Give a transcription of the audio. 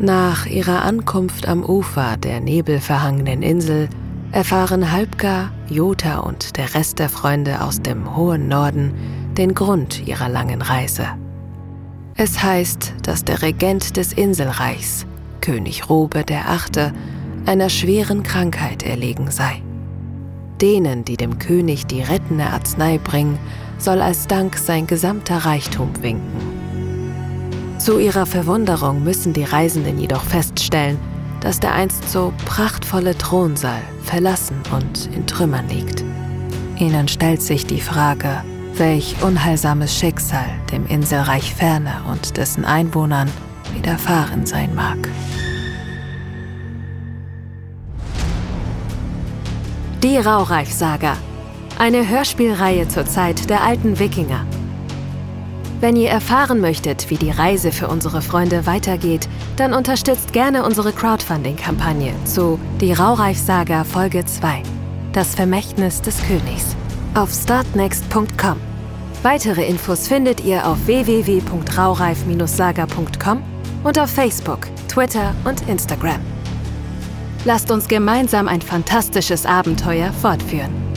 Nach ihrer Ankunft am Ufer der nebelverhangenen Insel erfahren Halbgar, Jota und der Rest der Freunde aus dem hohen Norden den Grund ihrer langen Reise. Es heißt, dass der Regent des Inselreichs, König Robe VIII., einer schweren Krankheit erlegen sei. Denen, die dem König die rettende Arznei bringen, soll als Dank sein gesamter Reichtum winken. Zu ihrer Verwunderung müssen die Reisenden jedoch feststellen, dass der einst so prachtvolle Thronsaal verlassen und in Trümmern liegt. Ihnen stellt sich die Frage, welch unheilsames Schicksal dem Inselreich Ferne und dessen Einwohnern widerfahren sein mag. Die Raureif-Saga. Eine Hörspielreihe zur Zeit der alten Wikinger. Wenn ihr erfahren möchtet, wie die Reise für unsere Freunde weitergeht, dann unterstützt gerne unsere Crowdfunding-Kampagne zu Die Raureif-Saga Folge 2. Das Vermächtnis des Königs auf startnext.com. Weitere Infos findet ihr auf www.raureif-saga.com und auf Facebook, Twitter und Instagram. Lasst uns gemeinsam ein fantastisches Abenteuer fortführen.